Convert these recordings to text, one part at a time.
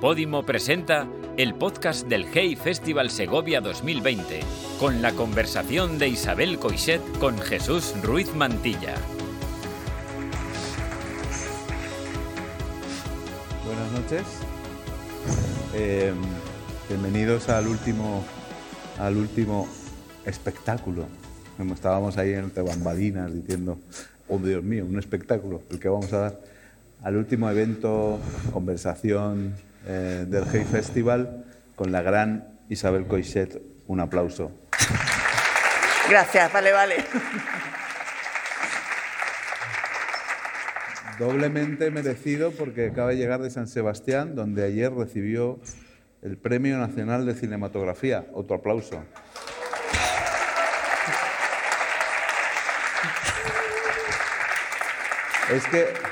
Podimo presenta el podcast del Hey Festival Segovia 2020, con la conversación de Isabel Coixet con Jesús Ruiz Mantilla. Buenas noches. Eh, bienvenidos al último, al último espectáculo. Estábamos ahí entre bambalinas diciendo, oh Dios mío, un espectáculo, el que vamos a dar. Al último evento, conversación eh, del Hey Festival con la gran Isabel Coixet. Un aplauso. Gracias, vale, vale. Doblemente merecido porque acaba de llegar de San Sebastián, donde ayer recibió el Premio Nacional de Cinematografía. Otro aplauso. Es que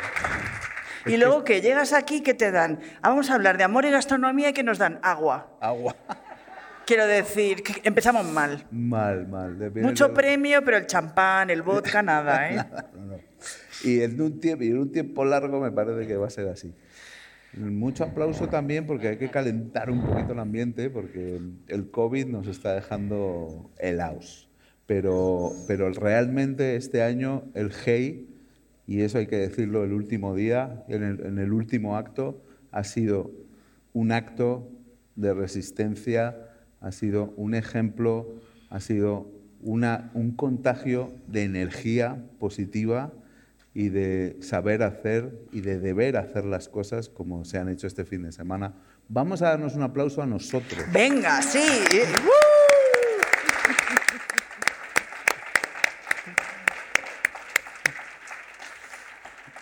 y luego que llegas aquí, ¿qué te dan? Ah, vamos a hablar de amor y gastronomía y que nos dan agua. agua. Quiero decir, que empezamos mal. Mal, mal. Depende Mucho de- premio, pero el champán, el vodka, nada, ¿eh? No, no. Y en un, tiempo, y en un tiempo largo me parece que va a ser así. Mucho aplauso también porque hay que calentar un poquito el ambiente porque el COVID nos está dejando helados. Pero, pero realmente este año el GEI, y eso hay que decirlo el último día, en el, último acto, ha sido un acto de resistencia, ha sido un ejemplo, ha sido un contagio de energía positiva y de saber hacer y de deber hacer las cosas como se han hecho este fin de semana. Vamos a darnos un aplauso a nosotros. Venga, sí.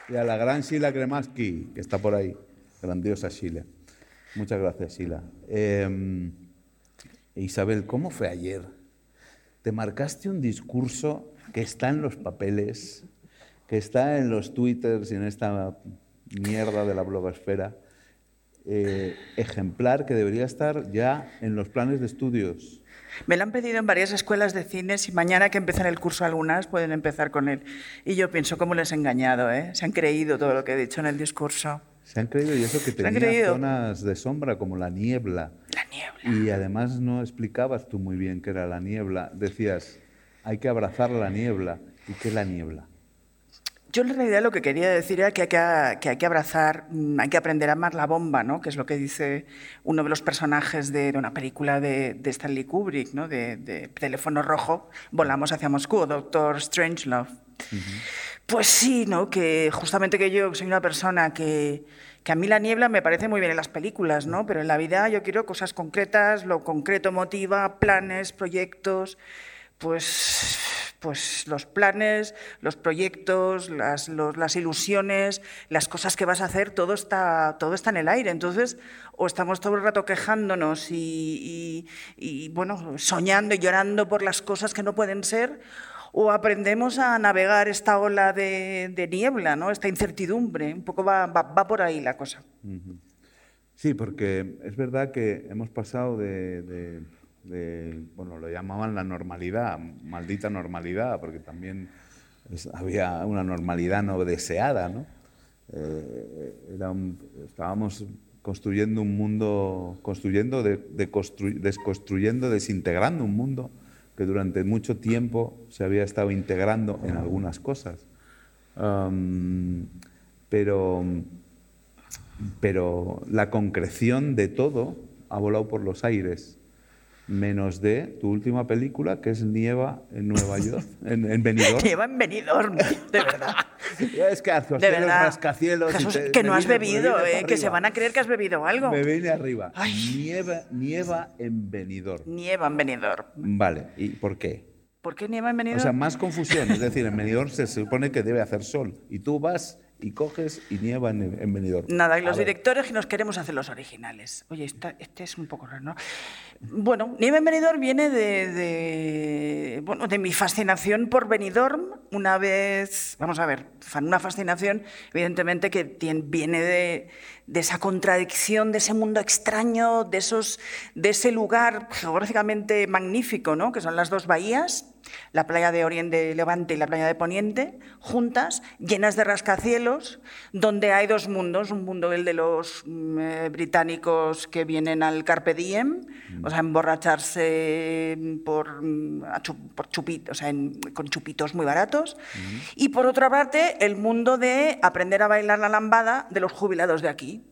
Y a la gran Sheila Kremaski, que está por ahí. Grandiosa Sheila. Muchas gracias, Sheila. Eh, Isabel, ¿cómo fue ayer? Te marcaste un discurso que está en los papeles, que está en los twitters y en esta mierda de la blogosfera, eh, ejemplar que debería estar ya en los planes de estudios. Me lo han pedido en varias escuelas de cines y mañana que empiezan el curso algunas pueden empezar con él. Y yo pienso, ¿cómo les he engañado? Eh? Se han creído todo lo que he dicho en el discurso. Se han creído y eso que tenía zonas de sombra como la niebla. La niebla. Y además no explicabas tú muy bien qué era la niebla. Decías, hay que abrazar la niebla. ¿Y qué es la niebla? Yo en realidad lo que quería decir era que hay que, que hay que abrazar, mm, hay que aprender a amar la bomba, ¿no? que es lo que dice uno de los personajes de, de una película de, de Stanley Kubrick, ¿no? de, de Teléfono Rojo, Volamos hacia Moscú, Doctor Strangelove. Pues sí, ¿no? que justamente que yo soy una persona que, que a mí la niebla me parece muy bien en las películas, ¿no? pero en la vida yo quiero cosas concretas, lo concreto motiva, planes, proyectos, pues pues los planes, los proyectos, las, ilusiones, las cosas que vas a hacer, todo está, todo está en el aire. Entonces, o estamos todo el rato quejándonos y, bueno, soñando y llorando por las cosas que no pueden ser, o aprendemos a navegar esta ola de, niebla, ¿no? esta incertidumbre. Un poco va, va- por ahí la cosa. Sí, porque es verdad que hemos pasado de- de- bueno, lo llamaban la normalidad, maldita normalidad, porque también había una normalidad no deseada, ¿no? Eh, era un- estábamos construyendo un mundo, construyendo, de, de constru- desconstruyendo, desintegrando un mundo que durante mucho tiempo se había estado integrando en algunas cosas. Am, pero pero la concreción de todo ha volado por los aires, menos de tu última película, que es Nieva en Nueva York, en, en Benidorm. Lleva en Benidorm, de verdad. Es que De rascacielos, verdad. rascacielos... y Jesús, te- que no has vine- bebido, eh, que se van a creer que has bebido algo. Me vine arriba. Ay. Nieva, nieva en Benidorm. Nieva en Benidorm. Vale, ¿y por qué? ¿Por qué nieva en Benidorm? O sea, más confusión. Es decir, en Benidorm se supone que debe hacer sol. Y tú vas y coges y nieva en, en Benidorm. Nada, y los directores que nos queremos hacer los originales. Oye, esta- este es un poco raro, ¿no? Bueno, Nieve en Benidorm viene de, de, bueno, de mi fascinación por Benidorm. Una vez, vamos a ver, una fascinación evidentemente que tien- viene de, de esa contradicción, de ese mundo extraño, de, esos, de ese lugar geográficamente magnífico, ¿no? que son las dos bahías. La playa de Oriente Levante y la playa de Poniente, juntas, llenas de rascacielos, donde hay dos mundos, un mundo el de los mm, eh, británicos que vienen al Carpe Diem, mm. o sea, emborracharse por, mm, por chupitos, o sea, con chupitos muy baratos, y por otra parte, el mundo de aprender a bailar la lambada de los jubilados de aquí.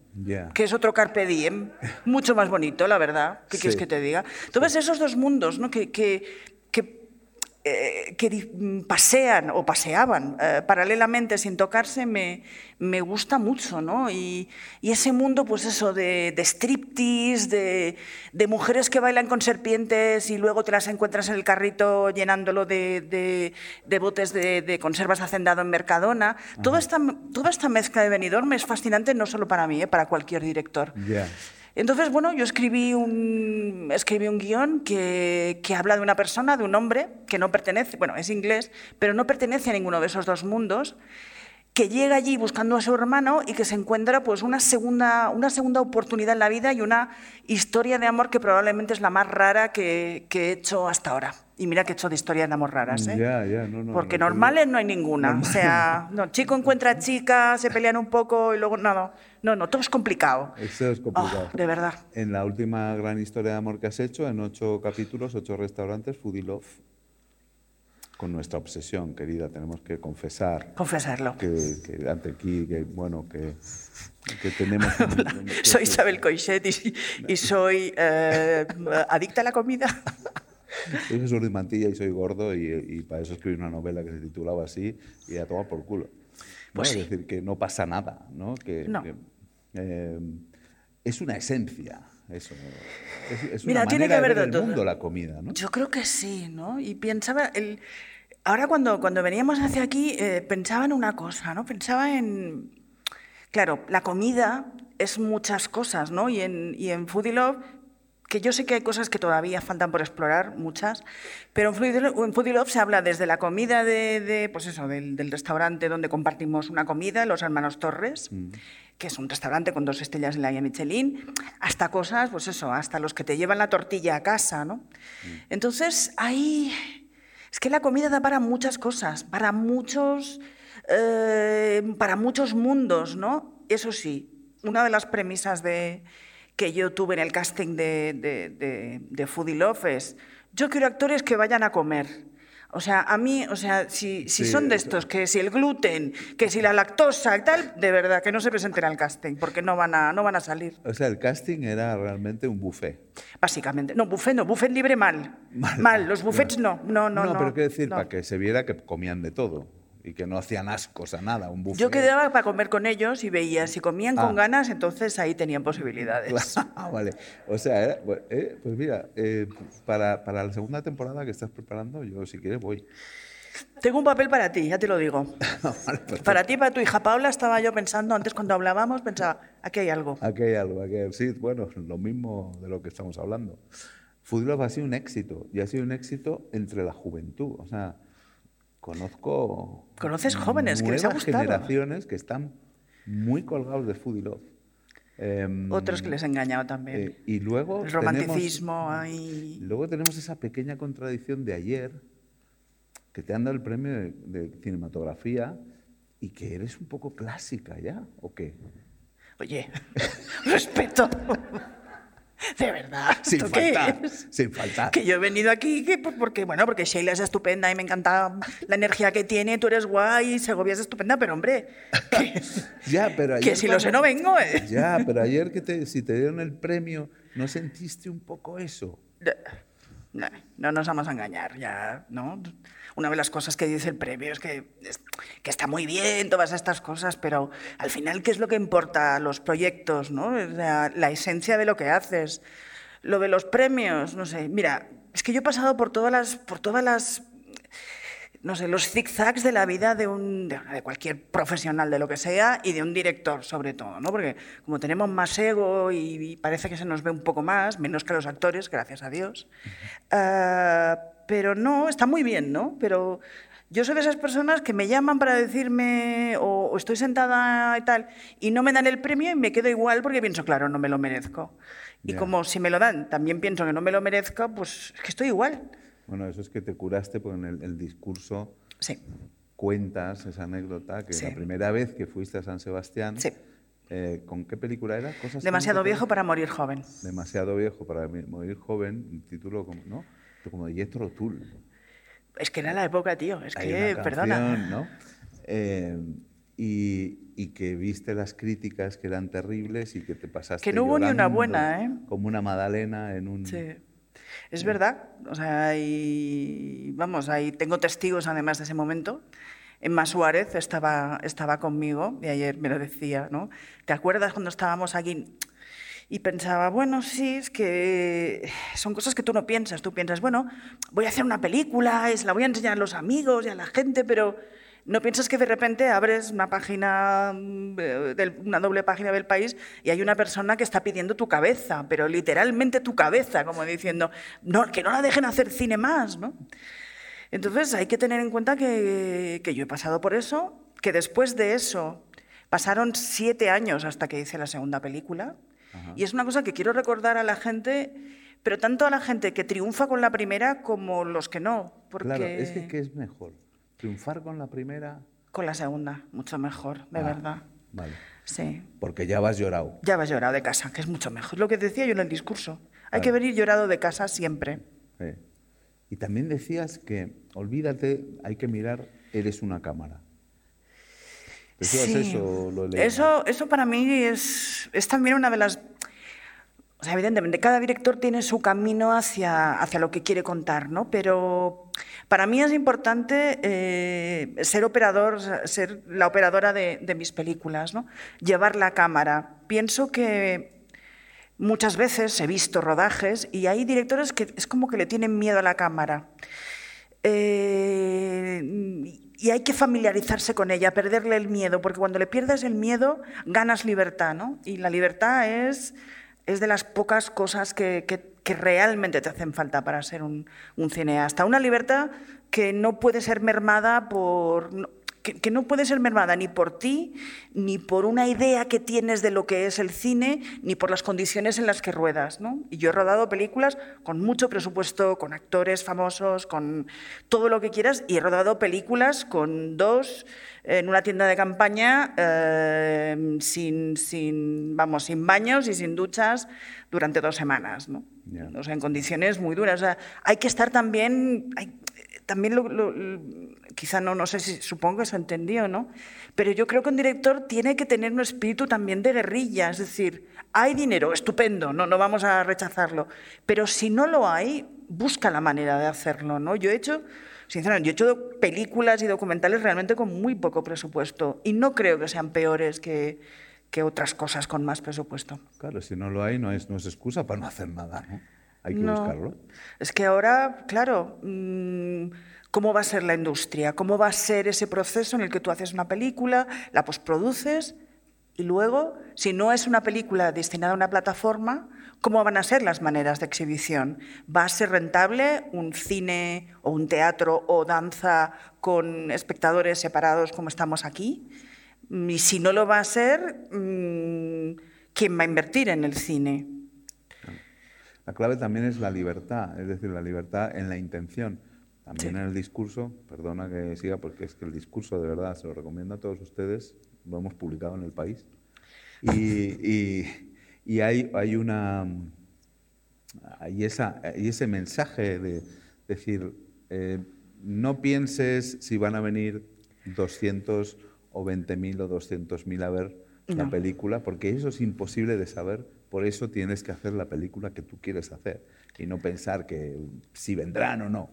que es otro carpe diem, mucho más bonito, la verdad. ¿Qué quieres que te diga? Entonces, esos dos mundos, ¿no? que, que eh, que pasean o paseaban eh, paralelamente sin tocarse me, me gusta mucho, ¿no? Y, y, ese mundo, pues eso, de, de striptease, de, de, mujeres que bailan con serpientes y luego te las encuentras en el carrito llenándolo de, de botes de, conservas hacendado en Mercadona. Toda esta, toda esta mezcla de Benidorm es fascinante no solo para mí, ¿eh? para cualquier director. Entonces, bueno, yo escribí un, escribí guion que, habla de una persona, de un hombre, que no pertenece, bueno, es inglés, pero no pertenece a ninguno de esos dos mundos, que llega allí buscando a su hermano y que se encuentra pues, una, segunda, una segunda oportunidad en la vida y una historia de amor que probablemente es la más rara que he hecho hasta ahora. Y mira que he hecho de historias de amor raras, ¿eh? Ya, ya, no, no, Porque normales no hay ninguna. O sea, no, chico encuentra chica, se pelean un poco y luego nada. No, no, todo es complicado. Eso es complicado. Oh, de verdad. En la última gran historia de amor que has hecho, en ocho capítulos, ocho restaurantes, Foodie Love, con nuestra obsesión, querida, tenemos que confesar. Confesarlo. Que, que ante aquí, que bueno, que, que tenemos. soy Isabel Coixet y, y soy eh, adicta a la comida. Soy Jesús de Mantilla y soy gordo y, y, para eso escribí una novela que se titulaba así y a tomar por culo. Pues Es decir, que no pasa nada, ¿no? Que, no. que eh, es una esencia. Eso. Es, es Mira, una tiene que ver de ver todo. mundo la comida, ¿no? Yo creo que sí, ¿no? Y pensaba, el... ahora cuando, cuando veníamos hacia aquí, eh, pensaba en una cosa, ¿no? Pensaba en, claro, la comida es muchas cosas, ¿no? Y en, y en Foodie Love, que yo sé que hay cosas que todavía faltan por explorar, muchas, pero en Foodie Love, se habla desde la comida de, de pues eso, del, del, restaurante donde compartimos una comida, los hermanos Torres, mm. que es un restaurante con dos estrellas en la guía Michelin, hasta cosas, pues eso, hasta los que te llevan la tortilla a casa, ¿no? Mm. Entonces, ahí... Es que la comida da para muchas cosas, para muchos, eh, para muchos mundos, ¿no? Eso sí, una de las premisas de, que yo tuve en el casting de, de, de, de Foodie Love es, yo quiero actores que vayan a comer. O sea, a mí, o sea, si, si Sí, son de eso. estos, que si el gluten, que si la lactosa y tal, de verdad, que no se presenten al casting, porque no van a, no van a salir, O sea, el casting era realmente un buffet. básicamente. No, buffet no, buffet libre mal. Mal. Mal, los buffets no, no, no. no pero quiero decir, no. para que se viera que comían de todo y que no hacían ascos a nada, un buffet. Yo quedaba para comer con ellos y veía si comían Ah. con ganas, entonces ahí tenían posibilidades. Ah, vale. O sea, era- eh, pues mira, eh, para, para la segunda temporada que estás preparando, yo si quieres voy. Tengo un papel para ti, ya te lo digo. Vale. Para ti, para tu hija Paula, estaba yo pensando, antes cuando hablábamos, pensaba, aquí hay algo. Aquí hay algo, aquí hay- sí, bueno, lo mismo de lo que estamos hablando. Food Love ha sido un éxito y ha sido un éxito entre la juventud. O sea, conozco. ¿Conoces jóvenes que les ha gustado? generaciones que están muy colgados de Food Love. Em, Otros que les he engañado también. eh, y luego. El tenemos- romanticismo ahí. Luego tenemos esa pequeña contradicción de ayer, que te han dado el premio de, de cinematografía y que eres un poco clásica ya, ¿o qué? Oye, respeto. De verdad. Sin ¿esto qué faltar, sin faltar. Que yo he venido aquí que, porque, bueno, porque Sheila es estupenda y me encanta la energía que tiene, tú eres guay, Segovia es estupenda, pero hombre, que, Ya, pero que ayer si lo sé no vengo, ¿eh? Ya, pero ayer que te, si te dieron el premio, ¿no sentiste un poco eso? No, no nos vamos a engañar, ya, ¿no? Una de las cosas que dice el premio es que, es- que está muy bien todas estas cosas, pero al final, ¿qué es lo que importa? Los proyectos, ¿no? Sea, la esencia de lo que haces. Lo de los premios, no sé. Mira, es que yo he pasado por todas las, por todas las no sé, los zigzags de la vida de, un, de, de cualquier profesional de lo que sea y de un director sobre todo, ¿no? Porque como tenemos más ego y, y parece que se nos ve un poco más, menos que los actores, gracias a Dios. Ah, pero no, está muy bien, ¿no? Pero yo soy de esas personas que me llaman para decirme o, o estoy sentada y tal y no me dan el premio y me quedo igual porque pienso, claro, no me lo merezco. Y como si me lo dan, también pienso que no me lo merezco, pues es que estoy igual. Bueno, eso es que te curaste porque en el, el discurso Sí, cuentas esa anécdota que Sí. la primera vez que fuiste a San Sebastián, Sí. eh, ¿con qué película era? Cosas demasiado viejo para morir joven. Demasiado viejo para morir joven, un título como, ¿no? Como de Jethro Tull. Es que era la época, tío. Es Hay que, una perdona. Eh, y, y que viste las críticas que eran terribles y que te pasaste Que no hubo ni una buena, ¿eh? Como una magdalena en un... Sí. Es verdad. O sea, hay, vamos, ahí tengo testigos además de ese momento. Emma Suárez estaba, estaba conmigo y ayer me lo decía, ¿no? ¿Te acuerdas cuando estábamos aquí? Y pensaba, bueno, sí, es que son cosas que tú no piensas. Tú piensas, bueno, voy a hacer una película, es, la voy a enseñar a los amigos y a la gente, pero no piensas que de repente abres una página, mm, eh, una doble página del país y hay una persona que está pidiendo tu cabeza, pero literalmente tu cabeza, como diciendo, que no la dejen hacer cine más, ¿no? Entonces hay que tener en cuenta que yo he pasado por eso, que después de eso pasaron siete años hasta que hice la segunda película. Y es una cosa que quiero recordar a la gente, pero tanto a la gente que triunfa con la primera como los que no. Porque Claro, es que ¿qué es mejor? ¿Triunfar con la primera? Con la segunda, mucho mejor, de Ah, verdad. Vale. Sí. Porque ya vas llorado. Ya vas llorado de casa, que es mucho mejor. Lo que decía yo en el discurso. Hay que venir llorado de casa siempre. Eh. Y también decías que, olvídate, hay que mirar, eres una cámara. ¿Decías Sí. eso? Lo. Eso, eso para mí es, es también una de las... Sea, evidentemente, cada director tiene su camino hacia, hacia lo que quiere contar, ¿no? Pero para mí es importante eh, ser operador, ser la operadora de, de mis películas, ¿no? Llevar la cámara. Pienso que muchas veces he visto rodajes y hay directores que es como que le tienen miedo a la cámara. Eh, y hay que familiarizarse con ella, perderle el miedo, porque cuando le pierdes el miedo, ganas libertad, ¿no? Y la libertad es, es de las pocas cosas que, que- que realmente te hacen falta para ser un, un cineasta. Una libertad que no puede ser mermada por... que, que no puede ser mermada ni por ti, ni por una idea que tienes de lo que es el cine, ni por las condiciones en las que ruedas. ¿no? Y yo he rodado películas con mucho presupuesto, con actores famosos, con todo lo que quieras, y he rodado películas con dos en una tienda de campaña eh, sin, sin, vamos, sin baños y sin duchas durante dos semanas. ¿no? O sea, en condiciones muy duras. O sea, hay que estar también... hay- también lo, lo- lo- quizá no, no sé si supongo que se entendió, ¿no? Pero yo creo que un director tiene que tener un espíritu también de guerrilla, es decir, hay dinero, estupendo, no, no vamos a rechazarlo, pero si no lo hay, busca la manera de hacerlo, ¿no? Yo he hecho, sinceramente, yo he hecho películas y documentales realmente con muy poco presupuesto y no creo que sean peores que, que otras cosas con más presupuesto. Claro, si no lo hay, no es, no es excusa para no hacer nada, ¿no? Hay que No. buscarlo. Es que ahora, claro, mm, ¿cómo va a ser la industria? ¿Cómo va a ser ese proceso en el que tú haces una película, la posproduces y luego, si no es una película destinada a una plataforma, ¿cómo van a ser las maneras de exhibición? ¿Va a ser rentable un cine o un teatro o danza con espectadores separados como estamos aquí? Mm, Y si no lo va a ser, mm, ¿quién va a invertir en el cine? La clave también es la libertad, es decir, la libertad en la intención. También Sí. en el discurso, perdona que siga, porque es que el discurso de verdad se lo recomiendo a todos ustedes, lo hemos publicado en el país. Y, y- y hay, hay una. Hay, esa, hay ese mensaje de decir, eh, no pienses si van a venir 200 o 20.000 o 200.000 a ver la No. película, porque eso es imposible de saber, por eso tienes que hacer la película que tú quieres hacer y no pensar que si vendrán o no.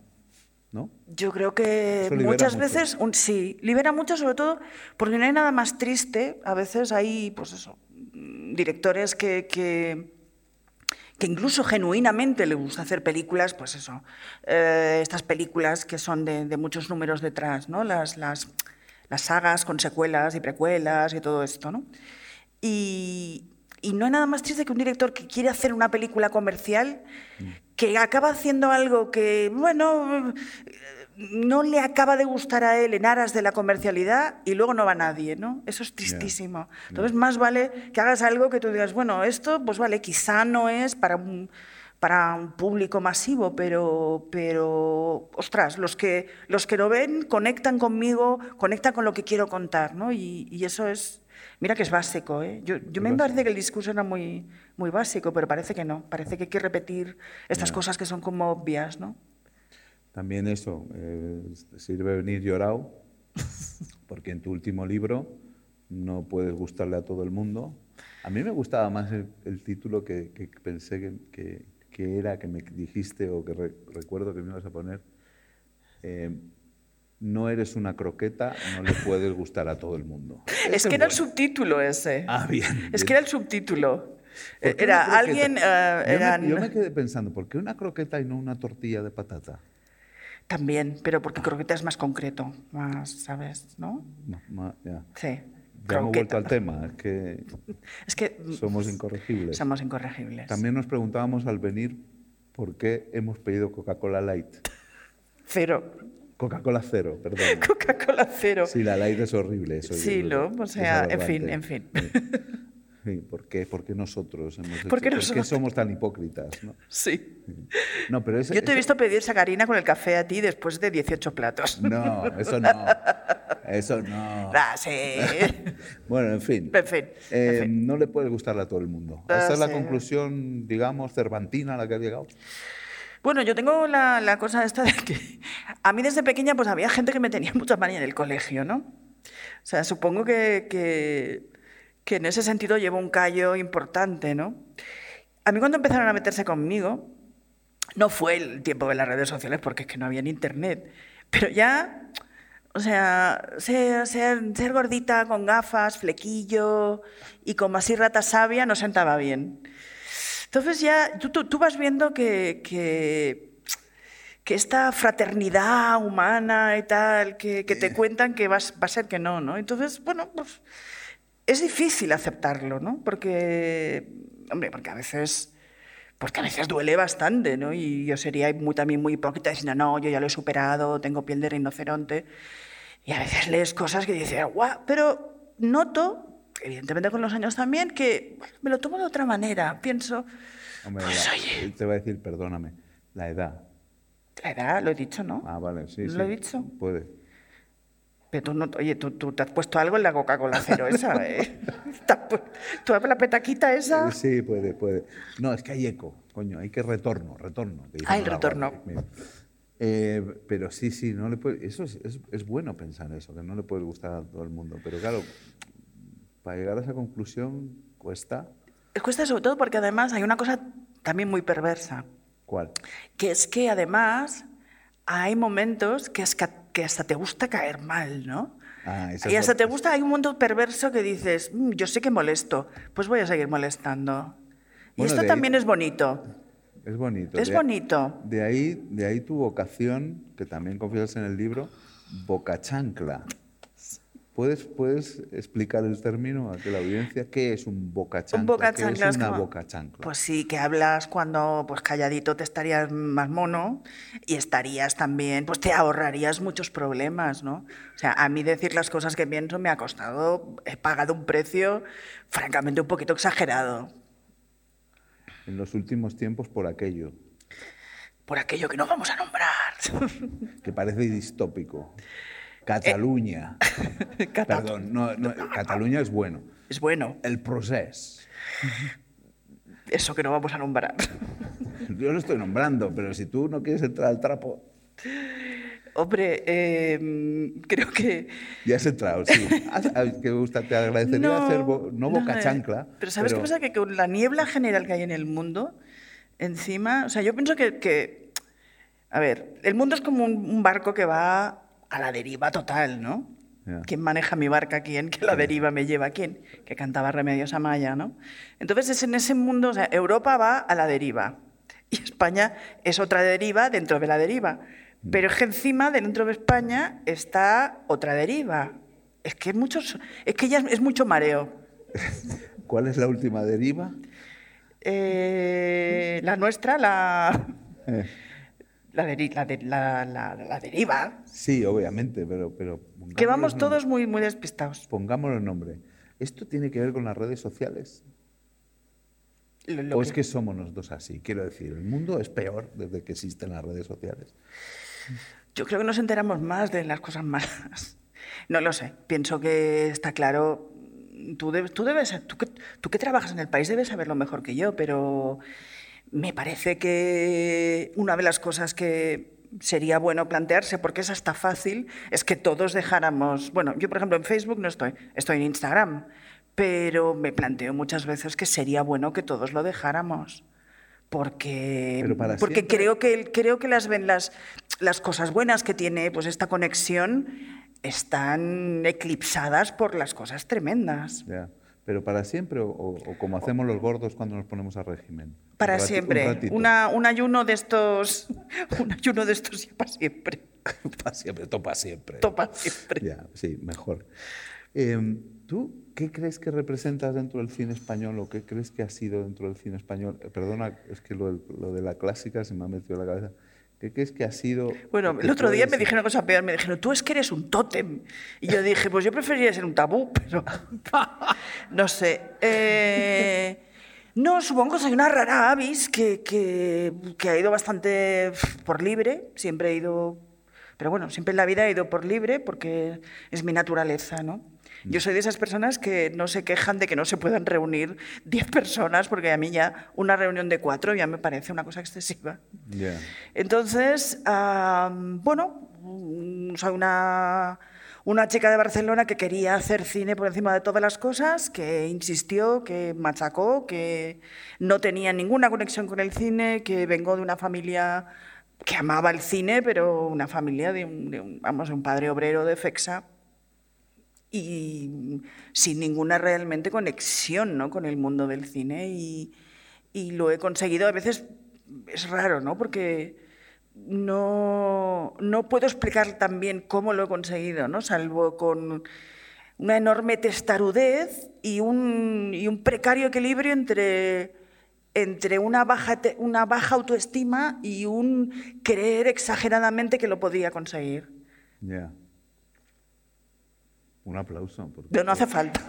¿no? Yo creo que muchas mucho. veces, un, sí, libera mucho sobre todo porque no hay nada más triste. A veces hay, pues eso, directores que, que, que incluso genuinamente les gusta hacer películas, pues eso, eh, estas películas que son de, de muchos números detrás, ¿no? Las, las, las sagas con secuelas y precuelas y todo esto, ¿no? Y, y no hay nada más triste que un director que quiere hacer una película comercial que acaba haciendo algo que, bueno, no le acaba de gustar a él en aras de la comercialidad y luego no va nadie, ¿no? Eso es tristísimo. Entonces, más vale que hagas algo que tú digas, bueno, esto, pues vale, quizá no es para un, para un público masivo, pero, pero ostras, los que, los que lo ven conectan conmigo, conectan con lo que quiero contar, ¿no? Y, y eso es, mira que es básico, ¿eh? Yo, yo me parece que el discurso era muy, muy básico, pero parece que no, parece que hay que repetir estas cosas que son como obvias, ¿no? También eso, eh, sirve venir llorado, porque en tu último libro no puedes gustarle a todo el mundo. A mí me gustaba más el, título que, que pensé que, que, que era, que me dijiste o que recuerdo que me ibas a poner, eh, no eres una croqueta, no le puedes gustar a todo el mundo. es que era el subtítulo ese. Ah, bien. Es que era el subtítulo. Era alguien... Uh, yo, me, quedé pensando, ¿por qué una croqueta y no una tortilla de patata? También, pero porque croqueta es más concreto, más, ¿sabes? ¿No? ya. Sí. Ya hemos vuelto al tema, es que, es que somos incorregibles. Somos incorregibles. También nos preguntábamos al venir por qué hemos pedido Coca-Cola Light. Cero. Coca-Cola cero, perdón. Coca-Cola cero. Sí, la light es horrible. Eso sí, ¿no? O sea, en fin, en fin. Sí, ¿por qué, ¿Por qué nosotros hemos hecho, ¿Por qué, somos tan hipócritas? ¿no? Sí. No, pero Yo te he visto pedir sacarina con el café a ti después de 18 platos. No, eso no. Eso no. Ah, sí. bueno, en fin. En fin, eh, No le puede gustarle a todo el mundo. Ah, Esa es la conclusión, digamos, cervantina a la que ha llegado. Bueno, yo tengo la, la, cosa esta de que a mí desde pequeña pues había gente que me tenía mucha manía en el colegio, ¿no? O sea, supongo que, que, en ese sentido llevo un callo importante, ¿no? A mí cuando empezaron a meterse conmigo, no fue el tiempo de las redes sociales porque es que no había ni internet, pero ya o sea, ser, ser, gordita con gafas, flequillo y con así rata sabia no sentaba bien. Entonces ya tú, tú, vas viendo que, que, que, esta fraternidad humana y tal, que, que te cuentan que va a ser que no, ¿no? Entonces, bueno, pues es difícil aceptarlo, ¿no? Porque, hombre, porque a veces porque a veces duele bastante, ¿no? Y yo sería muy, también muy hipócrita diciendo, no, yo ya lo he superado, tengo piel de rinoceronte. Y a veces lees cosas que dices, guau, pero noto, evidentemente con los años también, que me lo tomo de otra manera. Pienso, Hombre, pues, oye... Te va a decir, perdóname, la edad. La edad, lo he dicho, ¿no? Ah, vale, sí, ¿Lo he dicho? Puede. Pero tú, no, oye, tú, tú, te has puesto algo en la Coca-Cola cero esa, ¿eh? ¿Tú la petaquita esa? Sí, puede, puede. No, es que hay eco, coño, hay que retorno, retorno. Ah, el retorno. Eh, pero sí, sí, no le puede, eso es, es, bueno pensar eso, que no le puede gustar a todo el mundo. Pero claro, para llegar a esa conclusión cuesta. Cuesta sobre todo porque además hay una cosa también muy perversa. ¿Cuál? Que es que además hay momentos que, es que hasta te gusta caer mal, ¿no? Ah, y hasta te gusta, hay un momento perverso que dices, mm, yo sé que molesto, pues voy a seguir molestando. y esto también es bonito. Es bonito. Es bonito. De ahí, de ahí tu vocación, que también confiesas en el libro, boca chancla. ¿Puedes, ¿Puedes explicar el término a la audiencia? ¿Qué es un boca chancla? Un boca chancla es una boca chancla? Pues sí, que hablas cuando pues calladito te estarías más mono y estarías también, pues te ahorrarías muchos problemas, ¿no? O sea, a mí decir las cosas que pienso me ha costado, he pagado un precio francamente un poquito exagerado en los últimos tiempos por aquello. Por aquello que no vamos a nombrar. que parece distópico. Cataluña. Eh, Perdón, no, Cataluña es bueno. Es bueno. El proceso. Eso que no vamos a nombrar. Yo lo estoy nombrando, pero si tú no quieres entrar al trapo. Hombre, em, creo que... Ya has entrado, sí. que gusta, te agradecería hacer no boca chancla. Pero ¿sabes qué pasa? Que con la niebla general que hay en el mundo, encima... O sea, yo pienso que... a ver, el mundo es como un, barco que va a la deriva total, ¿no? ¿Quién maneja mi barca? ¿Quién? Que la deriva me lleva? ¿Quién? Que cantaba Remedios Amaya, ¿no? Entonces, es en ese mundo... O sea, Europa va a la deriva y España es otra deriva dentro de la deriva. Pero es que encima, dentro de España, está otra deriva. Es que, muchos, es que ya es, mucho mareo. ¿Cuál es la última deriva? Eh, la nuestra, la, eh. La, la, deriva. Sí, obviamente, pero... pero que vamos todos muy, muy despistados. Pongámoslo el nombre. ¿Esto tiene que ver con las redes sociales? o es que somos nosotros así. Quiero decir, el mundo es peor desde que existen las redes sociales. Yo creo que nos enteramos más de las cosas malas. No lo sé. Pienso que está claro. Tú, debes, tú, debes, tú, que, tú que trabajas en el país debes saberlo mejor que yo, pero me parece que una de las cosas que sería bueno plantearse, porque es hasta fácil, es que todos dejáramos. Bueno, yo, por ejemplo, en Facebook no estoy, estoy en Instagram, pero me planteo muchas veces que sería bueno que todos lo dejáramos porque, porque creo que, creo que las, las, las cosas buenas que tiene pues, esta conexión están eclipsadas por las cosas tremendas. ¿Pero para siempre o, como hacemos los gordos cuando nos ponemos a régimen? Para siempre. Un, un, ayuno de estos, un ayuno de estos ya para siempre. para siempre, topa siempre. Topa siempre. Ya, sí, mejor. Em, ¿Tú qué crees que representas dentro del cine español o qué crees que ha sido dentro del cine español? Eh, perdona, es que lo, de la clásica se me ha metido en la cabeza. ¿Qué crees que ha sido? Bueno, el otro día me dijeron una cosa peor, me dijeron, tú es que eres un tótem. Y yo dije, pues yo preferiría ser un tabú, pero no sé. Eh, no, supongo que soy una rara avis que, que, que ha ido bastante por libre, siempre he ido, pero bueno, siempre en la vida he ido por libre porque es mi naturaleza, ¿no? Yo soy de esas personas que no se quejan de que no se puedan reunir 10 personas, porque a mí ya una reunión de cuatro ya me parece una cosa excesiva. Entonces, bueno, soy una, una chica de Barcelona que quería hacer cine por encima de todas las cosas, que insistió, que machacó, que no tenía ninguna conexión con el cine, que vengo de una familia que amaba el cine, pero una familia de un, vamos, de un padre obrero de FEXA y sin ninguna realmente conexión ¿no? con el mundo del cine y, y, lo he conseguido. A veces es raro, ¿no? porque no, no puedo explicar tan bien cómo lo he conseguido, ¿no? salvo con una enorme testarudez y un, y un precario equilibrio entre, entre una, baja, una baja autoestima y un creer exageradamente que lo podía conseguir. Ya. Un aplauso. No, hace falta.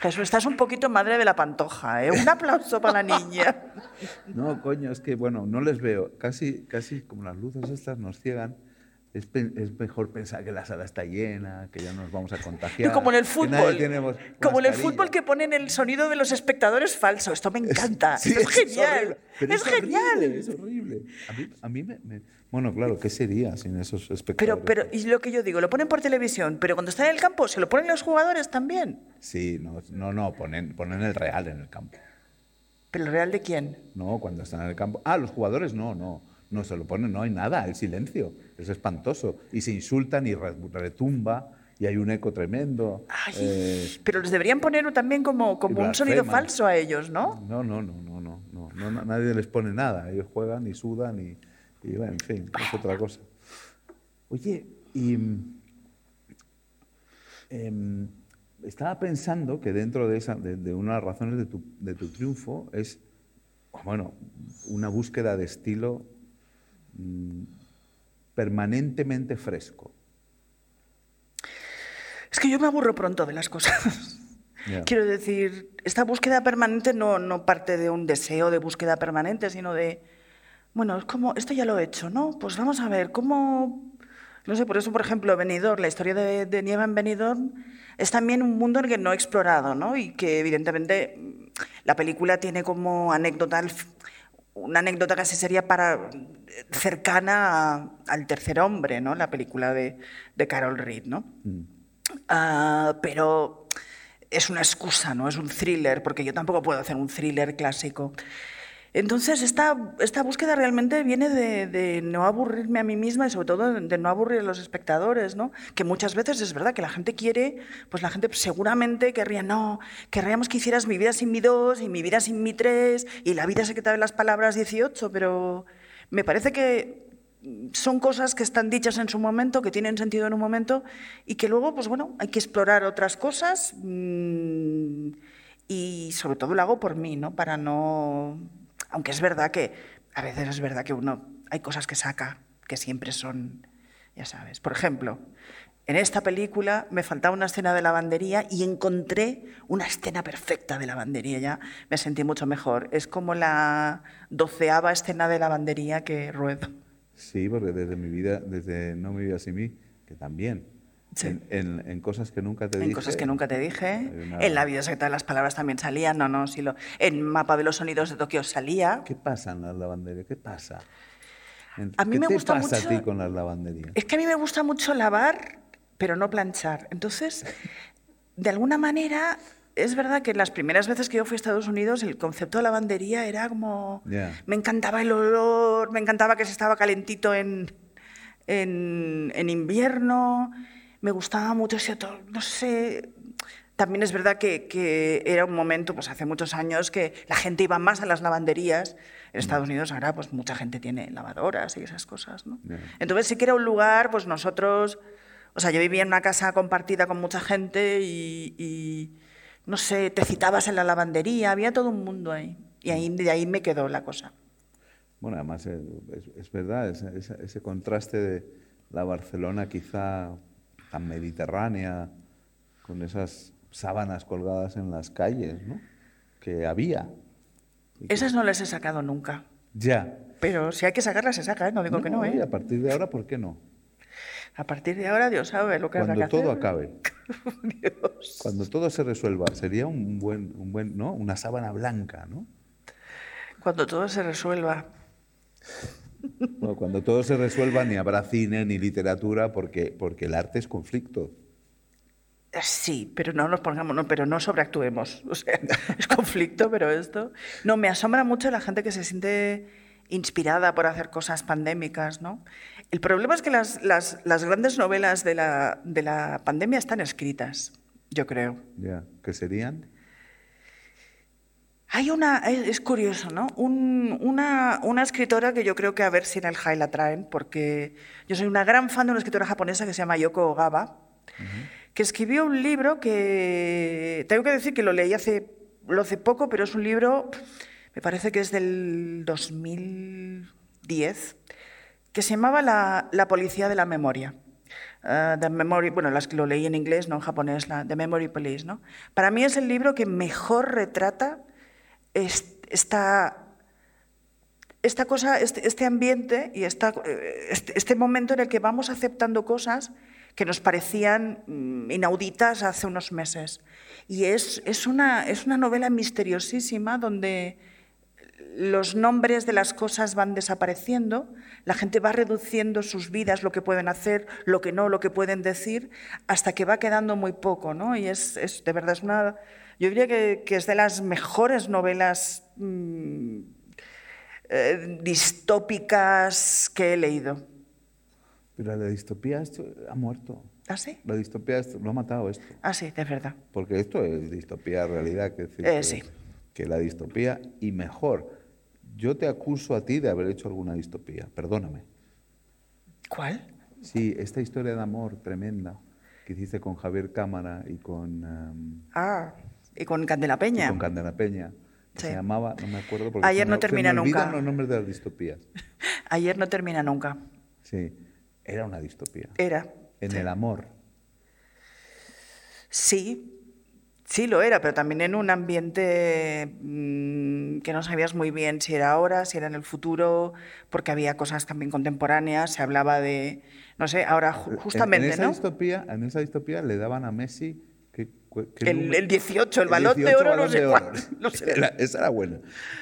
Jesús, estás un poquito madre de la pantoja, ¿eh? Un aplauso para la niña. No, coño, es que, bueno, no les veo. Casi, casi como las luces estas nos ciegan es, mejor pensar que la sala está llena, que ya nos vamos a contagiar. como en el fútbol. Como en el fútbol que ponen el sonido de los espectadores falso. Esto me encanta. es, genial. Es, genial. es horrible. A mí, me, Bueno, claro, ¿qué sería sin esos espectadores? Pero, pero, y lo que yo digo, lo ponen por televisión, pero cuando están en el campo, ¿se lo ponen los jugadores también? Sí, no, no, no ponen, ponen el real en el campo. ¿Pero el real de quién? No, cuando están en el campo. Ah, los jugadores no, no. No se lo ponen, no hay nada, el silencio. Es espantoso. Y se insultan y retumba y hay un eco tremendo. Eh, pero les deberían poner también como, como un sonido falso a ellos, ¿no? No, no, no, no, no, no, nadie les pone nada. Ellos juegan y sudan y, bueno, en fin, es otra cosa. Oye, y em, estaba pensando que dentro de, esa, de, de una de las razones de tu, de tu triunfo es, bueno, una búsqueda de estilo Mm, permanentemente fresco. Es que yo me aburro pronto de las cosas. Quiero decir, esta búsqueda permanente no, no, parte de un deseo de búsqueda permanente, sino de, bueno, es como, esto ya lo he hecho, ¿no? Pues vamos a ver, ¿cómo...? No sé, por eso, por ejemplo, Benidorm, la historia de, de Nieva en Benidorm, es también un mundo en el que no he explorado, ¿no? Y que evidentemente la película tiene como anécdota una anécdota casi sería para cercana al tercer hombre, ¿no? La película de, Carol Reed, ¿no? Mm. Ah, pero es una excusa, ¿no? Es un thriller, porque yo tampoco puedo hacer un thriller clásico. Entonces, esta, esta búsqueda realmente viene de, no aburrirme a mí misma y sobre todo de no aburrir a los espectadores, ¿no? Que muchas veces es verdad que la gente quiere, pues la gente seguramente querría, no, querríamos que hicieras mi vida sin mi dos y mi vida sin mi tres y la vida se quita de las palabras 18, pero me parece que son cosas que están dichas en su momento, que tienen sentido en un momento y que luego, pues bueno, hay que explorar otras cosas mm, y sobre todo lo hago por mí, ¿no? Para no aunque es verdad que a veces es verdad que uno hay cosas que saca que siempre son, ya sabes. Por ejemplo, en esta película me faltaba una escena de lavandería y encontré una escena perfecta de lavandería. Ya me sentí mucho mejor. Es como la doceava escena de lavandería que ruedo. Sí, porque desde mi vida, desde No me vidas sin mí, que también. Sí. En, en- en cosas que nunca te En dije. cosas que nunca te dije. una- En la vida secreta de las palabras también salían. No, no, sí lo... En Mapa de los Sonidos de Tokio salía. ¿Qué pasa en las lavanderías? ¿Qué pasa? En- A mí ¿Qué me te gusta pasa mucho- a ti con las lavanderías? Es que a mí me gusta mucho lavar, pero no planchar. Entonces, de alguna manera, es verdad que las primeras veces que yo fui a Estados Unidos, el concepto de lavandería era como... Ya. Me encantaba el olor, me encantaba que se estaba calentito en, en, en invierno, me gustaba mucho ese otro, no sé... También es verdad que, que era un momento, pues hace muchos años, que la gente iba más a las lavanderías. En Estados Unidos ahora pues mucha gente tiene lavadoras y esas cosas, ¿no? Entonces sí que era un lugar, pues nosotros, o sea, yo vivía en una casa compartida con mucha gente y, y, no sé, te citabas en la lavandería, había todo un mundo ahí. Y ahí, de ahí me quedó la cosa. Bueno, además eh, es, es verdad, ese contraste de la Barcelona quizá tan mediterránea, con esas sábanas colgadas en las calles, ¿no? Que había. Esas no las he sacado nunca. Ya. Pero si hay que sacarlas, se saca, ¿eh? no digo que no. y ¿eh? a partir de ahora, ¿por qué no? A partir de ahora Dios sabe lo que habrá Cuando que todo hacer. acabe, Dios. cuando todo se resuelva, sería un buen, un buen, ¿no? Una sábana blanca, ¿no? Cuando todo se resuelva. Bueno, cuando todo se resuelva, ni habrá cine ni literatura, porque, porque el arte es conflicto. Eh, Sí, pero no nos pongamos, no, pero no sobreactuemos. O sea, es conflicto, pero esto. No, me asombra mucho la gente que se siente inspirada por hacer cosas pandémicas, ¿no? El problema es que las, las- las grandes novelas de la, de la pandemia están escritas, yo creo. Ya, ¿qué serían? Hay una, es curioso, ¿no? Un- una, una escritora que yo creo que a ver si en el High la traen, porque yo soy una gran fan de una escritora japonesa que se llama Yoko Ogawa, que escribió un libro que tengo que decir que lo leí hace, lo hace poco, pero es un libro, me parece que es del 2010, que se llamaba La, la policía de la memoria. Ah, the memory, bueno, las que lo leí en inglés, no en japonés, la The Memory Police, ¿no? Para mí es el libro que mejor retrata esta, esta cosa, este, este ambiente y esta, eh, este, este momento en el que vamos aceptando cosas que nos parecían mm, inauditas hace unos meses. Y es, es, una, es una novela misteriosísima donde los nombres de las cosas van desapareciendo, la gente va reduciendo sus vidas, lo que pueden hacer, lo que no, lo que pueden decir, hasta que va quedando muy poco, ¿no? Y es, es de verdad, es una, yo diría que, que es de las mejores novelas mm, eh, distópicas que he leído. Pero la distopía esto ha muerto. ¿Ah, sí? La distopía esto, lo ha matado esto. Ah, sí, de verdad. Porque esto es distopía realidad. Que, decir, Eh, que, sí. que la distopía, y mejor, yo te acuso a ti de haber hecho alguna distopía, perdóname. ¿Cuál? Sí, esta historia de amor tremenda que hiciste con Javier Cámara y con, em, Ah, y con Candela y Peña. con Candela Peña, que Sí. se llamaba, no me acuerdo, porque Ayer se no me- se termina me nunca. los nombres de las distopías. Ayer no termina nunca. Sí, era una distopía. Era. En sí. el amor. Sí, sí lo era, pero también en un ambiente mm, que no sabías muy bien si era ahora, si era en el futuro, porque había cosas también contemporáneas, se hablaba de, no sé, ahora ju- En- justamente, en, esa ¿no? Distopía, en esa distopía le daban a Messi... ¿qué- cu- qué El, el 18, el balón de 18 oro, no sé cuál. no sé. Era- esa era buena.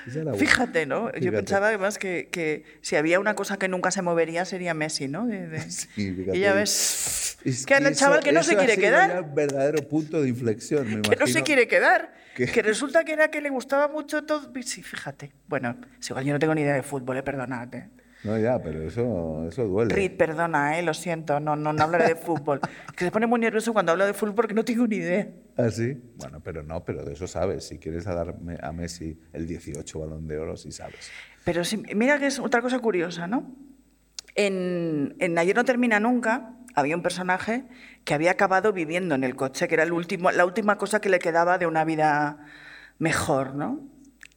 esa era buena. Fíjate, ¿no? Yo pensaba además que, que si había una cosa que nunca se movería sería Messi, ¿no? De- de- Sí, y ya ves Es que el chaval que no se quiere quedar. un verdadero punto de inflexión, me que no se imagino. quiere quedar. que- Que resulta que era que le gustaba mucho todo. Sí, fíjate. Bueno, igual yo no tengo ni idea de fútbol, eh, perdonad. eh. No, ya, pero eso, eso duele. Reed, perdona, eh, lo siento, no, no, no hablaré de fútbol. que se pone muy nervioso cuando habla de fútbol porque no tengo ni idea. ¿Ah, sí? Bueno, pero no, pero de eso sabes. Si quieres a dar a Messi el 18 balón de oro, sí sabes. Pero sí, mira que es otra cosa curiosa, ¿no? En, en Ayer no termina nunca había un personaje que había acabado viviendo en el coche, que era el último, la última cosa que le quedaba de una vida mejor, ¿no?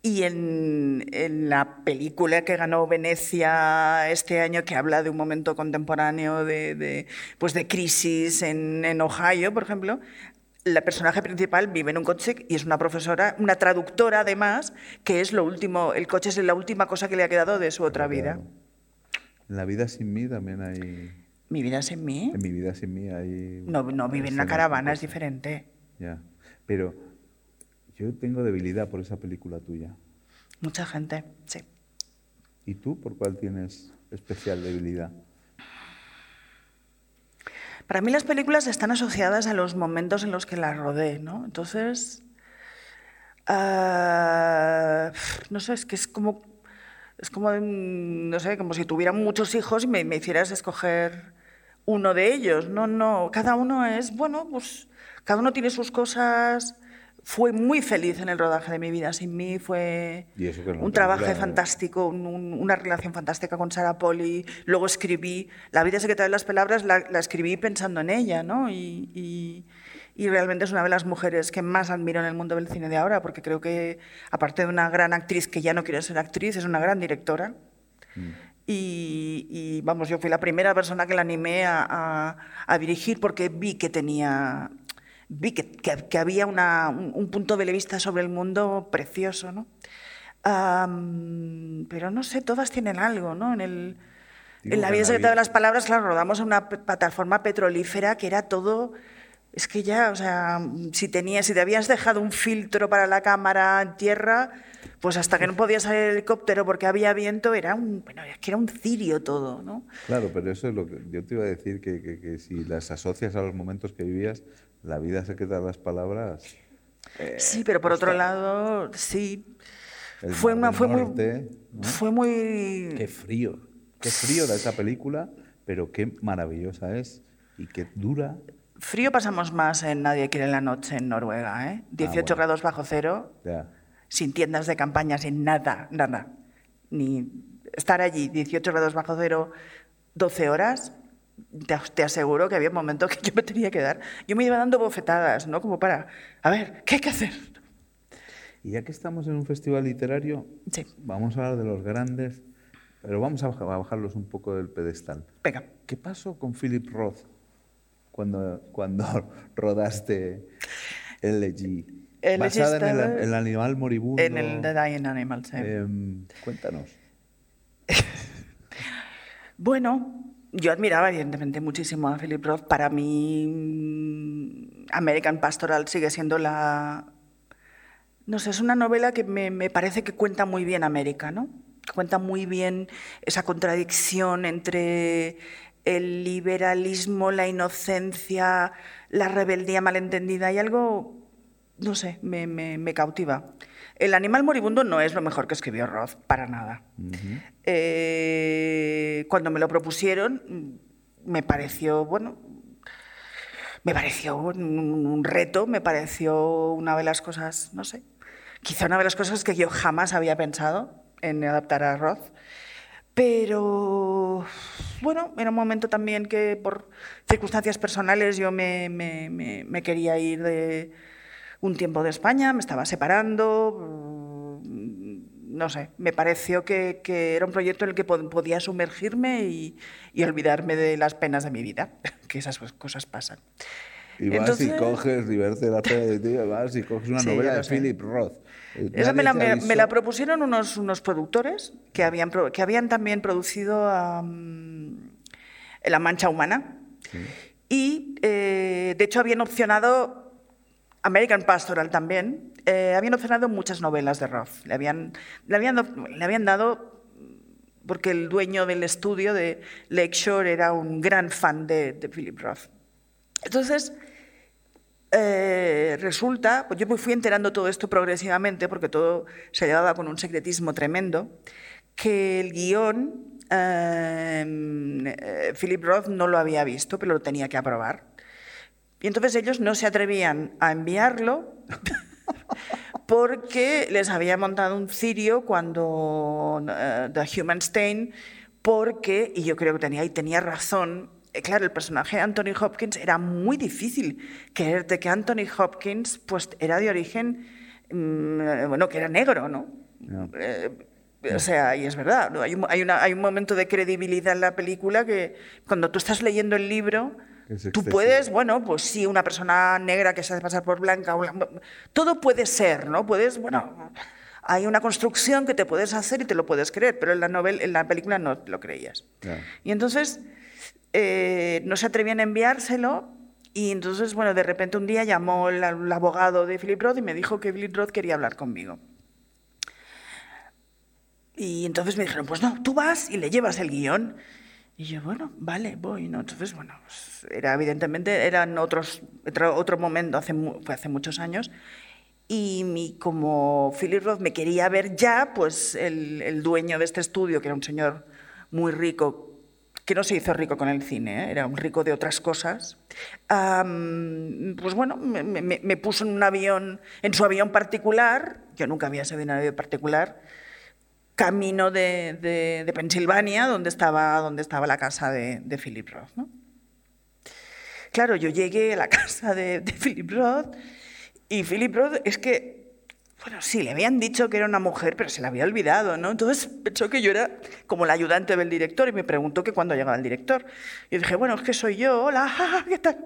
Y en, la película que ganó Venecia este año, que habla de un momento contemporáneo de, pues de crisis en, en, Ohio, por ejemplo, la personaje principal vive en un coche y es una profesora, una traductora además, que es lo último, el coche es la última cosa que le ha quedado de su otra vida. En la vida sin mí también hay... ¿Mi vida sin mí? En mi vida sin mí hay... No, no vive en la caravana, es diferente. Ya, pero yo tengo debilidad por esa película tuya. Mucha gente, sí. ¿Y tú por cuál tienes especial debilidad? Para mí las películas están asociadas a los momentos en los que las rodé, ¿no? Entonces, ah, no sé, es que es como, es como, no sé, como si tuviera muchos hijos y me, me hicieras escoger uno de ellos. No, no, cada uno es, bueno, pues cada uno tiene sus cosas fue muy feliz en el rodaje de mi vida sin mí, fue un trabajo fantástico, una relación fantástica con Sara Poli, luego escribí, La vida secreta de las palabras la, escribí pensando en ella, ¿no? Y, realmente es una de las mujeres que más admiro en el mundo del cine de ahora, porque creo que, aparte de una gran actriz que ya no quiere ser actriz, es una gran directora. Mm. Y, vamos, yo fui la primera persona que la animé a, a dirigir porque vi que tenía vi que, había un, punto de vista sobre el mundo precioso, ¿no? pero no sé, todas tienen algo, ¿no? En, el, en la vida secreta de las palabras, claro, rodamos en una plataforma petrolífera que era todo... Es que ya, o sea, si, tenías, si te habías dejado un filtro para la cámara en tierra, pues hasta que no podía salir el helicóptero porque había viento, era un, bueno, que era un cirio todo, ¿no? Claro, pero eso es lo que yo te iba a decir, que, que si las asocias a los momentos que vivías, la vida se queda las palabras. Eh, sí, pero por otro lado, sí. fue, una, fue, muy, fue muy... Qué frío, qué frío da esa película, pero qué maravillosa es y qué dura. Frío pasamos más en Nadie quiere la noche en Noruega, ¿eh? 18 ah, grados bajo cero, sin tiendas de campaña, sin nada, nada. Ni estar allí, 18 grados bajo cero, 12 horas, te, aseguro que había momentos que yo me tenía que dar. Yo me iba dando bofetadas, ¿no? Como para, a ver, ¿qué hay que hacer? Y ya que estamos en un festival literario, vamos a hablar de los grandes, pero vamos a bajarlos un poco del pedestal. Venga. ¿Qué pasó con Philip Roth cuando, cuando rodaste LG? Basada en el, animal moribundo. En el The Dying Animal, sí. Em, cuéntanos. bueno, yo admiraba evidentemente muchísimo a Philip Roth. Para mí, American Pastoral sigue siendo la... No sé, es una novela que me, parece que cuenta muy bien América, ¿no? Cuenta muy bien esa contradicción entre el liberalismo, la inocencia, la rebeldía malentendida. y algo, no sé, me cautiva. El animal moribundo no es lo mejor que escribió Roth, para nada. Eh, cuando me lo propusieron, me pareció, bueno, me pareció un, reto, me pareció una de las cosas, no sé, quizá una de las cosas que yo jamás había pensado en adaptar a Roth. Pero bueno, era un momento también que por circunstancias personales yo me quería ir de, un tiempo de España, me estaba separando, mm, no sé, me pareció que, era un proyecto en el que podía sumergirme y, olvidarme de las penas de mi vida, que esas cosas pasan. Y vas y coges, la de ti, vas y coges una novela de Philip Roth. Esa me la, propusieron unos, unos productores que habían, que habían también producido La Mancha Humana. Y, eh, de hecho, habían opcionado American Pastoral también, eh, habían opcionado muchas novelas de Roth. Le habían, le habían, le habían dado, porque el dueño del estudio de Lakeshore era un gran fan de, Philip Roth. Entonces, eh, resulta, pues yo me fui enterando todo esto progresivamente, porque todo se llevaba con un secretismo tremendo, que el guion eh, Philip Roth no lo había visto, pero lo tenía que aprobar. Y entonces ellos no se atrevían a enviarlo porque les había montado un cirio cuando uh, The Human Stain, porque, y yo creo que tenía, y tenía razón, eh, claro, el personaje de Anthony Hopkins era muy difícil creerte que Anthony Hopkins pues, era de origen, mm, bueno, que era negro, ¿no? Eh, o sea, y es verdad, ¿no? hay, un, hay, una, hay, un, momento de credibilidad en la película que cuando tú estás leyendo el libro, tú puedes, bueno, pues sí, una persona negra que se hace pasar por blanca, todo puede ser, ¿no? Puedes, bueno, hay una construcción que te puedes hacer y te lo puedes creer, pero en la, novela, en la película no lo creías. Y entonces eh, no se atrevían a enviárselo y entonces, bueno, de repente un día llamó el, el abogado de Philip Roth y me dijo que Philip Roth quería hablar conmigo. Y entonces me dijeron, pues no, tú vas y le llevas el guion. Y yo, bueno, vale, voy. ¿no? Entonces, bueno, pues era evidentemente, eran otros, otro, momento, hace, fue hace muchos años. Y mi, como Philip Roth me quería ver ya, pues el, el, dueño de este estudio, que era un señor muy rico, que no se hizo rico con el cine, ¿eh? era un rico de otras cosas, um, pues bueno, me, me, me, puso en un avión, en su avión particular, yo nunca había subido en un avión particular, camino de, de, de, Pensilvania, donde estaba, donde estaba la casa de, de Philip Roth. ¿no? Claro, yo llegué a la casa de, Philip Roth y Philip Roth es que, bueno, sí, le habían dicho que era una mujer, pero se la había olvidado, ¿no? Entonces pensó que yo era como la ayudante del director y me preguntó que cuándo llegaba el director. Y dije, bueno, es que soy yo, hola, ¿qué tal?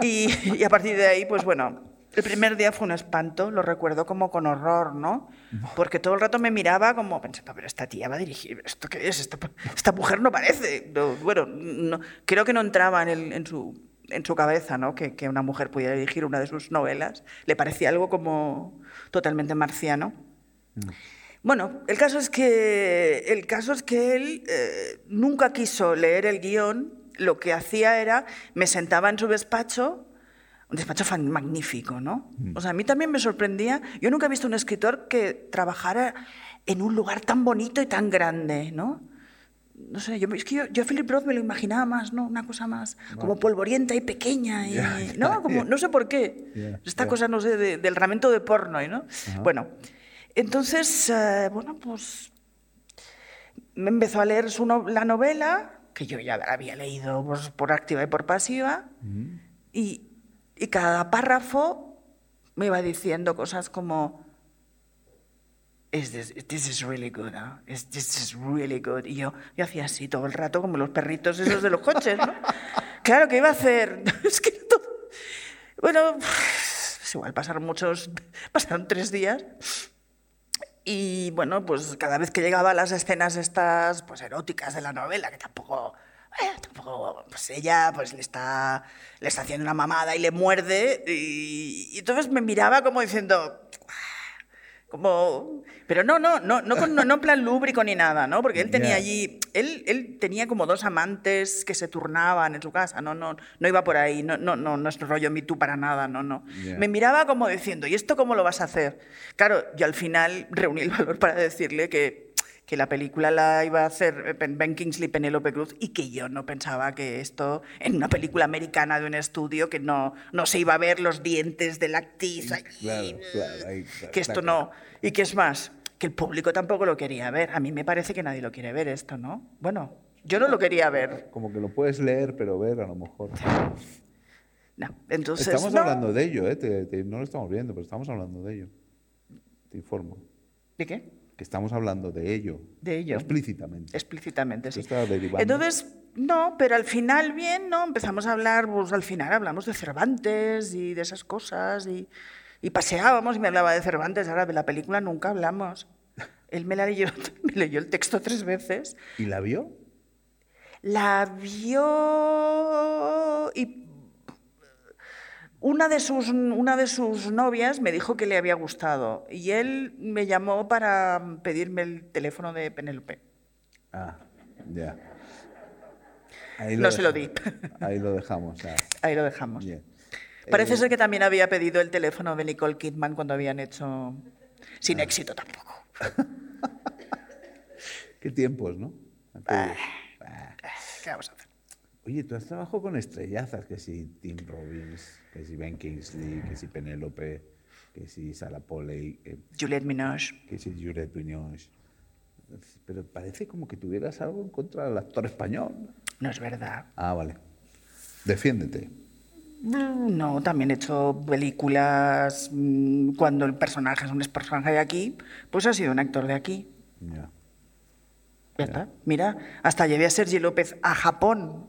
Y, y a partir de ahí, pues bueno, el primer día fue un espanto, lo recuerdo como con horror, ¿no? Porque todo el rato me miraba como pensando, pero esta tía va a dirigir, ¿esto qué es? Esta, esta mujer no parece. No, bueno, no, creo que no entraba en, el, en, su, en su cabeza, ¿no? Que, que, una mujer pudiera dirigir una de sus novelas. Le parecía algo como totalmente marciano. Mm. Bueno, el caso es que, el caso es que él eh, nunca quiso leer el guion. Lo que hacía era, me sentaba en su despacho un despacho magnífico, ¿no? O sea, a mí también me sorprendía. Yo nunca he visto un escritor que trabajara en un lugar tan bonito y tan grande, ¿no? No sé, yo, es que yo, yo a Philip Roth me lo imaginaba más, ¿no? Una cosa más como polvorienta y pequeña, y, yeah, yeah, ¿no? Como, yeah. No sé por qué. Esta cosa, no sé, de, del ramento de porno, ¿no? Uh -huh. Bueno, entonces, uh, bueno, pues me empezó a leer su no, la novela, que yo ya había leído pues, por activa y por pasiva, -huh. y, y cada párrafo me iba diciendo cosas como, is this, this is really good, ¿no? Is, this is really good. Y yo, yo hacía así todo el rato, como los perritos esos de los coches, ¿no? claro, ¿qué iba a hacer? es que todo... Bueno, pues igual pasaron muchos, pasaron tres días. Y bueno, pues cada vez que llegaba a las escenas estas, pues eróticas de la novela, que tampoco eh, tampoco, pues ella pues le está, le está haciendo una mamada y le muerde y, y entonces me miraba como diciendo, como pero no no no no no, no en plan lúbrico ni nada no porque él tenía yeah. allí él, él tenía como dos amantes que se turnaban en su casa no no no iba por ahí no no no no es rollo me tú para nada no no yeah. me miraba como diciendo y esto cómo lo vas a hacer claro yo al final reuní el valor para decirle que que la película la iba a hacer Ben Kingsley y Penélope Cruz y que yo no pensaba que esto, en una película americana de un estudio, que no, no se iba a ver los dientes de la actriz, allí, claro, claro, ahí, que esto no... Y que es más, que el público tampoco lo quería ver. A mí me parece que nadie lo quiere ver esto, ¿no? Bueno, yo no lo quería ver. Como que lo puedes leer, pero ver a lo mejor. No, entonces... Estamos no. hablando de ello, ¿eh? Te, te, no lo estamos viendo, pero estamos hablando de ello. Te informo. ¿De qué? Que estamos hablando de ello. De ello. Explícitamente. Explícitamente, sí. Entonces, no, pero al final bien, ¿no? Empezamos a hablar, pues al final hablamos de Cervantes y de esas cosas y, y paseábamos y me hablaba de Cervantes, ahora de la película nunca hablamos. Él me la leyó, me leyó el texto tres veces. ¿Y la vio? La vio y una de, sus, una de sus novias me dijo que le había gustado y él me llamó para pedirme el teléfono de Penélope. Ah, ya. no se lo di. Ahí lo dejamos. Ahí lo dejamos. Parece eh, ser que también había pedido el teléfono de Nicole Kidman cuando habían hecho... Sin ah. éxito tampoco. Qué tiempos, ¿no? Ah, ¿Qué vamos a hacer? Oye, tú has trabajado con estrellazas, que si Tim Robbins, que si Ben Kingsley, que si Penélope, que si Sarah Polley. Eh, Juliette Binoche. Que si Juliette Binoche. Pero parece como que tuvieras algo en contra del actor español. No es verdad. Ah, vale. Defiéndete. Mm, No, también he hecho películas mm, cuando el personaje es un personaje de aquí, pues ha sido un actor de aquí. Ya. Ya está. Mira, hasta llevé a Sergi López a Japón.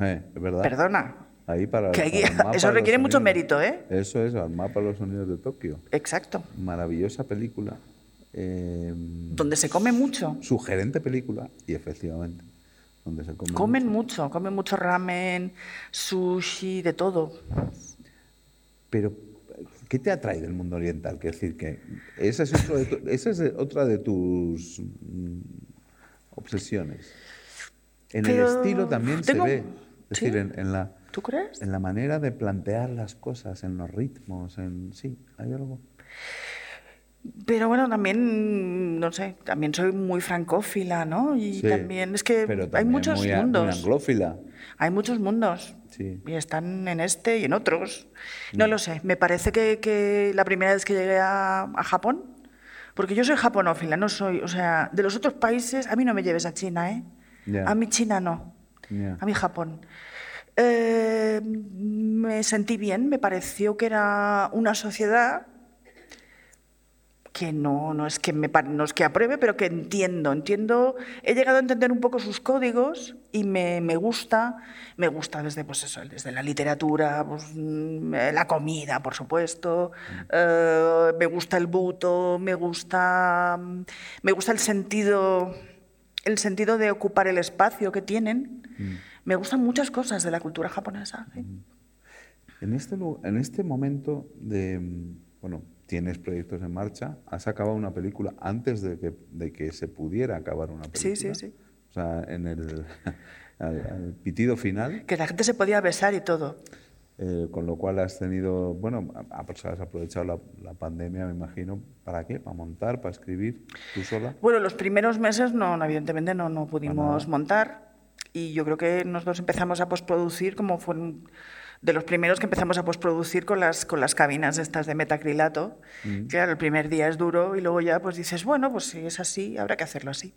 Eh, verdad. Perdona. Ahí para, Que hay- para el mapa eso requiere mucho mérito, ¿eh? Eso es, al mapa de los sonidos de Tokio. Exacto. Maravillosa película. eh, Donde se come mucho. sugerente película y efectivamente donde se come Comen mucho. mucho, comen mucho ramen, sushi, de todo. pero ¿qué te atrae del mundo oriental? Quiero decir que esa es, otro de tu- esa es otra de tus mm, obsesiones en Pero el estilo también tengo- se ve es ¿Sí? decir en, en la ¿Tú crees? en la manera de plantear las cosas en los ritmos en sí hay algo Pero bueno, también, no sé, también soy muy francófila, ¿no? Y Sí, también es que hay muchos muy, a- muy mundos. anglófila Hay muchos mundos. Sí. Y están en este y en otros. Mm. No lo sé. Me parece que, que la primera vez que llegué a, a Japón, porque yo soy japonófila, no soy, o sea, de los otros países, a mí no me lleves a China, ¿eh? A mí China no. A mí Japón. Eh, me sentí bien, me pareció que era una sociedad que no, no, es que me, no es que apruebe, pero que entiendo, entiendo, he llegado a entender un poco sus códigos y me, me gusta, me gusta desde, pues eso, desde la literatura, pues, mm, eh, la comida, por supuesto, eh, me gusta el buto, me gusta, mm, me gusta el sentido, el sentido de ocupar el espacio que tienen. Me gustan muchas cosas de la cultura japonesa. ¿sí? En este, en este momento de, mm, bueno, tienes proyectos en marcha, has acabado una película antes de que, de que se pudiera acabar una película. Sí, sí, sí. O sea, en el al, al pitido final, Que la gente se podía besar y todo. eh, con lo cual has tenido, bueno, has aprovechado la, la pandemia, me imagino, ¿para qué? ¿Para montar, para escribir, tú sola? Bueno, los primeros meses no, evidentemente no, no pudimos montar y yo creo que nosotros empezamos a postproducir como fue de los primeros que empezamos a postproducir con las, con las cabinas estas de metacrilato. Claro, el primer día es duro y luego ya pues dices, bueno, pues si es así, habrá que hacerlo así.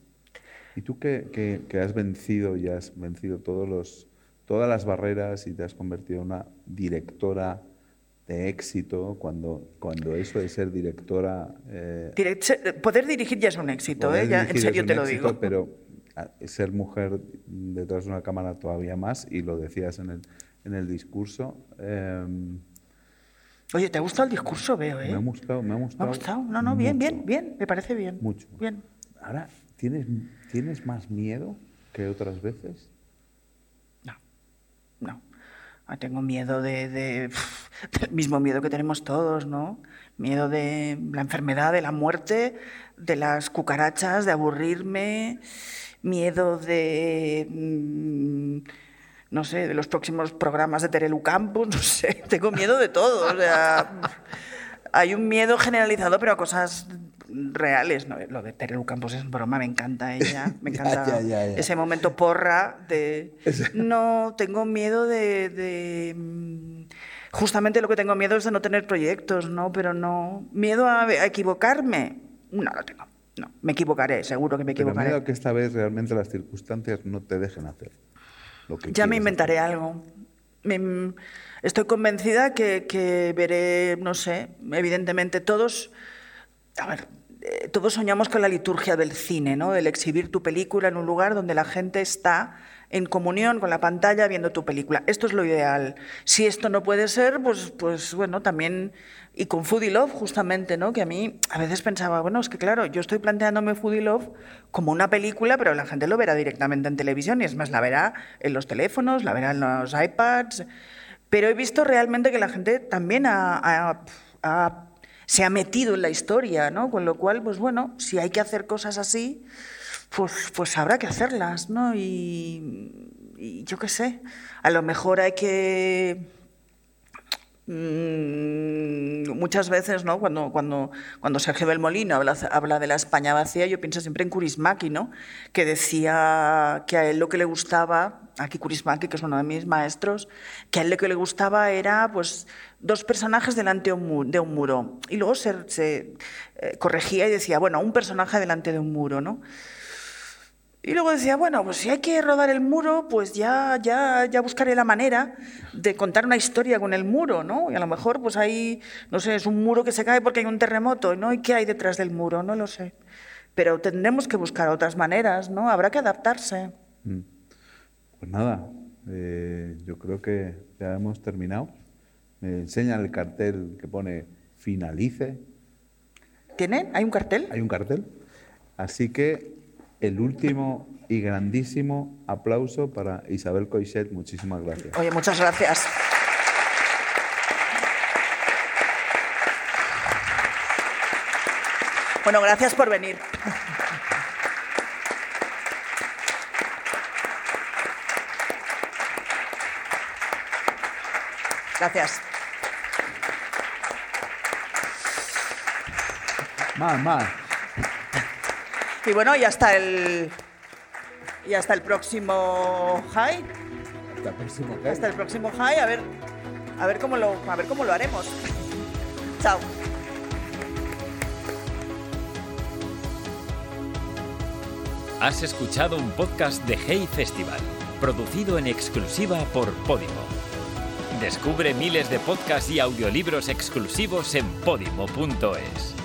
¿Y tú que, que- que has vencido y has vencido todos los, todas las barreras y te has convertido en una directora de éxito, cuando, cuando eso de ser directora... eh, Direct- poder dirigir ya es un éxito, ¿eh? Ya, en serio te lo éxito, digo. Pero ser mujer detrás de una cámara todavía más, y lo decías en el, en el discurso. eh, Oye, ¿te ha gustado el discurso? Veo, ¿eh? Me ha gustado, me ha Me gustado. ha gustado. No, no, bien, mucho. bien, bien. Me parece bien. Mucho. Bien. Ahora, ¿tienes, ¿tienes más miedo que otras veces? No, no. Ah, Tengo miedo de, de- del mismo miedo que tenemos todos, ¿no? Miedo de la enfermedad, de la muerte, de las cucarachas, de aburrirme, miedo de, mm, no sé, de los próximos programas de Terelu Campus, no sé, tengo miedo de todo. O sea, hay un miedo generalizado, pero a cosas reales. ¿no? Lo de Terelu Campos es broma, me encanta ella, me encanta ya, ya, ya. ese momento porra de... No, tengo miedo de, de, mm, Justamente lo que tengo miedo es de no tener proyectos, ¿no? Pero no... Miedo a, a equivocarme. No lo tengo. No, me equivocaré, seguro que me Pero equivocaré. miedo que esta vez realmente las circunstancias no te dejen hacer lo que Ya me inventaré hacer. algo. Me- estoy convencida que, que veré, no sé, evidentemente todos, a ver, eh, todos soñamos con la liturgia del cine, ¿no? El exhibir tu película en un lugar donde la gente está en comunión con la pantalla viendo tu película. Esto es lo ideal. Si esto no puede ser, pues, pues bueno, también y con Foodie Love justamente, ¿no? Que a mí a veces pensaba, bueno, es que claro, yo estoy planteándome Foodie Love como una película, pero la gente lo verá directamente en televisión y es más, la verá en los teléfonos, la verá en los iPads. Pero he visto realmente que la gente también ha- ha- ha- se ha metido en la historia, ¿no? Con lo cual, pues bueno, si hay que hacer cosas así, pues, pues habrá que hacerlas, ¿no? Y, y yo qué sé, a lo mejor hay que muchas veces, ¿no? Cuando, cuando, cuando Sergio Belmolino habla, habla de la España vacía, yo pienso siempre en Kurismaki, ¿no? Que decía que a él lo que le gustaba, aquí Kurismaki, que es uno de mis maestros, que a él lo que le gustaba era, pues, dos personajes delante de un muro. Y luego se, se, eh, corregía y decía, bueno, un personaje delante de un muro, ¿no? Y luego decía, bueno, pues si hay que rodar el muro, pues ya, ya, ya buscaré la manera de contar una historia con el muro, ¿no? Y a lo mejor, pues ahí, no sé, es un muro que se cae porque hay un terremoto, ¿no? ¿Y qué hay detrás del muro? No lo sé. Pero tendremos que buscar otras maneras, ¿no? Habrá que adaptarse. Mm. Pues nada, eh, yo creo que ya hemos terminado. Me enseñan el cartel que pone finalice. ¿Tienen? ¿Hay un cartel? Hay un cartel. Así que el último y grandísimo aplauso para Isabel Coixet. Muchísimas gracias. Oye, muchas gracias. Bueno, gracias por venir. Gracias. Más, más. Y bueno, ya está el. Y hasta el próximo high. Hasta el próximo Hasta el próximo high, a ver, a ver cómo lo, a ver cómo lo haremos. Chao. Has escuchado un podcast de Hey Festival, producido en exclusiva por Podimo. Descubre miles de podcasts y audiolibros exclusivos en podimo.es.